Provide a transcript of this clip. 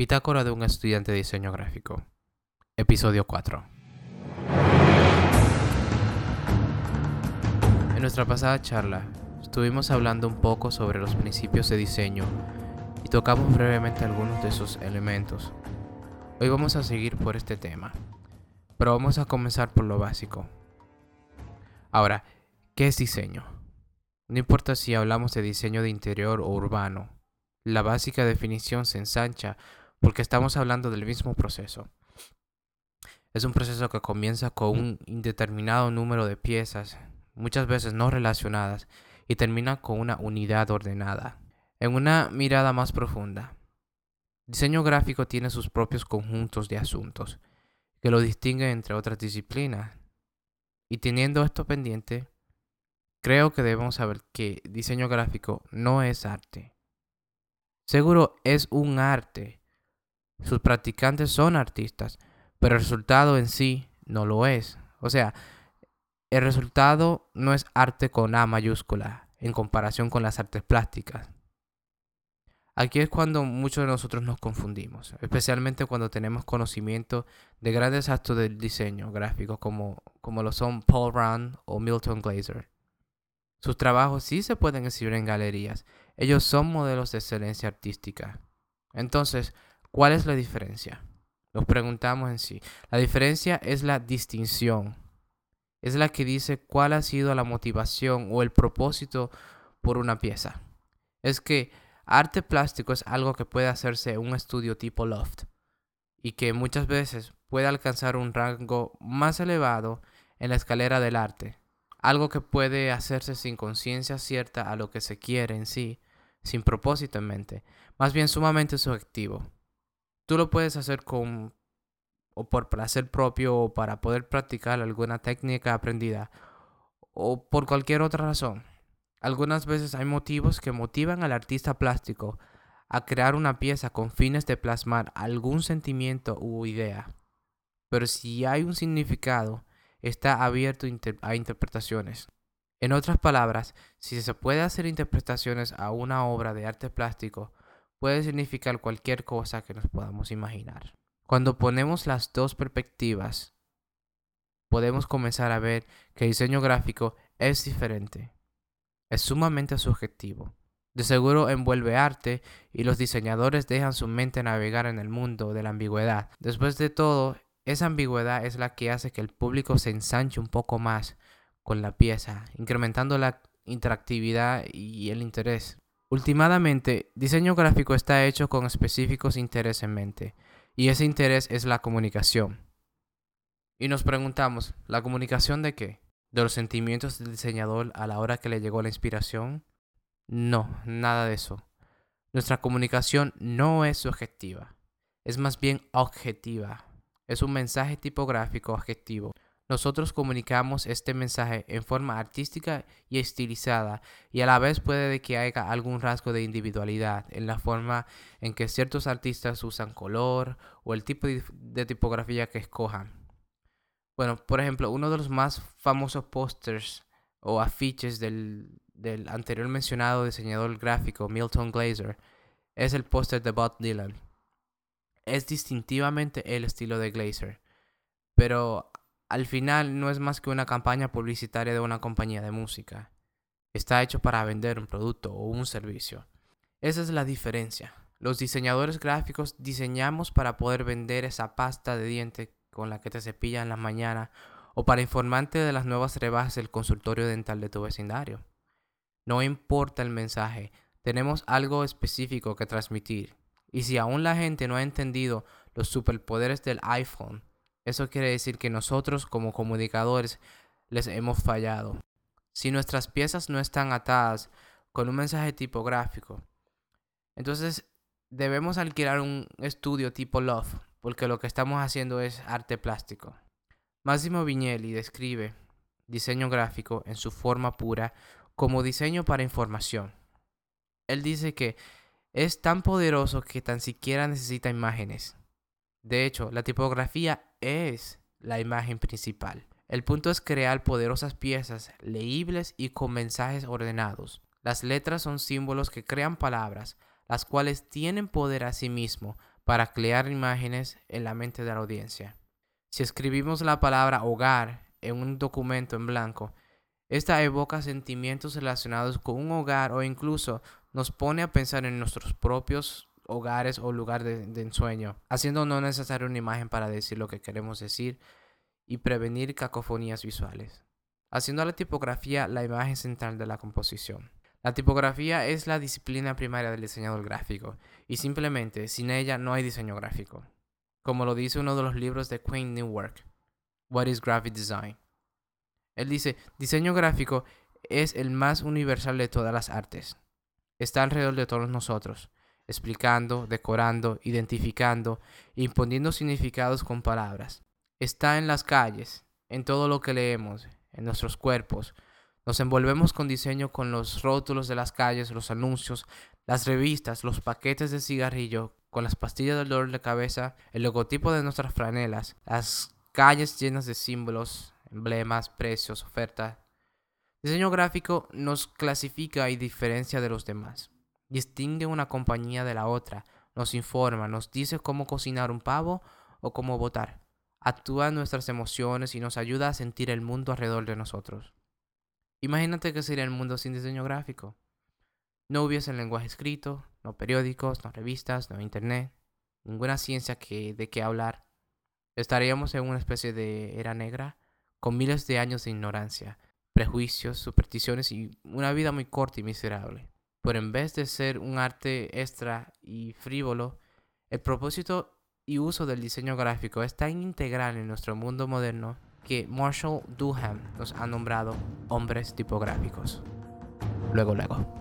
Bitácora de un estudiante de diseño gráfico. Episodio 4. En nuestra pasada charla, estuvimos hablando un poco sobre los principios de diseño y tocamos brevemente algunos de esos elementos. Hoy vamos a seguir por este tema, pero vamos a comenzar por lo básico. Ahora, ¿qué es diseño? No importa si hablamos de diseño de interior o urbano, la básica definición se ensancha porque estamos hablando del mismo proceso. Es un proceso que comienza con un indeterminado número de piezas, muchas veces no relacionadas, y termina con una unidad ordenada. En una mirada más profunda, diseño gráfico tiene sus propios conjuntos de asuntos, que lo distinguen entre otras disciplinas. Y teniendo esto pendiente, creo que debemos saber que diseño gráfico no es arte. Seguro es un arte, sus practicantes son artistas, pero el resultado en sí no lo es. O sea, el resultado no es arte con A mayúscula en comparación con las artes plásticas. Aquí es cuando muchos de nosotros nos confundimos, especialmente cuando tenemos conocimiento de grandes actos del diseño gráfico como, como lo son Paul Rand o Milton Glaser. Sus trabajos sí se pueden exhibir en galerías, ellos son modelos de excelencia artística. Entonces, ¿Cuál es la diferencia? Nos preguntamos en sí. La diferencia es la distinción. Es la que dice cuál ha sido la motivación o el propósito por una pieza. Es que arte plástico es algo que puede hacerse en un estudio tipo loft y que muchas veces puede alcanzar un rango más elevado en la escalera del arte. Algo que puede hacerse sin conciencia cierta a lo que se quiere en sí, sin propósito en mente, más bien sumamente subjetivo. Tú lo puedes hacer con o por placer propio o para poder practicar alguna técnica aprendida o por cualquier otra razón. Algunas veces hay motivos que motivan al artista plástico a crear una pieza con fines de plasmar algún sentimiento u idea. Pero si hay un significado, está abierto a interpretaciones. En otras palabras, si se puede hacer interpretaciones a una obra de arte plástico, puede significar cualquier cosa que nos podamos imaginar. Cuando ponemos las dos perspectivas, podemos comenzar a ver que el diseño gráfico es diferente. Es sumamente subjetivo. De seguro envuelve arte y los diseñadores dejan su mente navegar en el mundo de la ambigüedad. Después de todo, esa ambigüedad es la que hace que el público se ensanche un poco más con la pieza, incrementando la interactividad y el interés. Últimamente, diseño gráfico está hecho con específicos intereses en mente, y ese interés es la comunicación. Y nos preguntamos, ¿la comunicación de qué? ¿De los sentimientos del diseñador a la hora que le llegó la inspiración? No, nada de eso. Nuestra comunicación no es subjetiva, es más bien objetiva. Es un mensaje tipográfico objetivo nosotros comunicamos este mensaje en forma artística y estilizada y a la vez puede que haya algún rasgo de individualidad en la forma en que ciertos artistas usan color o el tipo de tipografía que escojan. Bueno, por ejemplo, uno de los más famosos pósters o afiches del, del anterior mencionado diseñador gráfico Milton Glaser es el póster de Bob Dylan. Es distintivamente el estilo de Glaser, pero al final no es más que una campaña publicitaria de una compañía de música. Está hecho para vender un producto o un servicio. Esa es la diferencia. Los diseñadores gráficos diseñamos para poder vender esa pasta de dientes con la que te cepillas en la mañana o para informarte de las nuevas rebajas del consultorio dental de tu vecindario. No importa el mensaje, tenemos algo específico que transmitir. Y si aún la gente no ha entendido los superpoderes del iPhone, eso quiere decir que nosotros como comunicadores les hemos fallado. Si nuestras piezas no están atadas con un mensaje tipográfico, entonces debemos alquilar un estudio tipo Love, porque lo que estamos haciendo es arte plástico. Máximo Vignelli describe diseño gráfico en su forma pura como diseño para información. Él dice que es tan poderoso que tan siquiera necesita imágenes. De hecho, la tipografía es la imagen principal. El punto es crear poderosas piezas leíbles y con mensajes ordenados. Las letras son símbolos que crean palabras, las cuales tienen poder a sí mismo para crear imágenes en la mente de la audiencia. Si escribimos la palabra hogar en un documento en blanco, esta evoca sentimientos relacionados con un hogar o incluso nos pone a pensar en nuestros propios hogares o lugar de, ensueño, haciendo no necesaria una imagen para decir lo que queremos decir y prevenir cacofonías visuales, haciendo la tipografía la imagen central de la composición. La tipografía es la disciplina primaria del diseñador gráfico y simplemente sin ella no hay diseño gráfico, como lo dice uno de los libros de Queen Newark, What is Graphic Design? Él dice, diseño gráfico es el más universal de todas las artes. Está alrededor de todos nosotros, explicando, decorando, identificando, imponiendo significados con palabras. Está en las calles, en todo lo que leemos, en nuestros cuerpos. Nos envolvemos con diseño con los rótulos de las calles, los anuncios, las revistas, los paquetes de cigarrillo, con las pastillas del dolor de cabeza, el logotipo de nuestras franelas, las calles llenas de símbolos, emblemas, precios, ofertas. Diseño gráfico nos clasifica y diferencia de los demás. Distingue una compañía de la otra, nos informa, nos dice cómo cocinar un pavo o cómo votar. Actúa en nuestras emociones y nos ayuda a sentir el mundo alrededor de nosotros. Imagínate que sería el mundo sin diseño gráfico. No hubiese lenguaje escrito, no periódicos, no revistas, no internet, ninguna ciencia que, de qué hablar. Estaríamos en una especie de era negra, con miles de años de ignorancia, prejuicios, supersticiones y una vida muy corta y miserable. Pero en vez de ser un arte extra y frívolo, el propósito y uso del diseño gráfico es tan integral en nuestro mundo moderno que Marshall Duham nos ha nombrado hombres tipográficos. Luego, luego.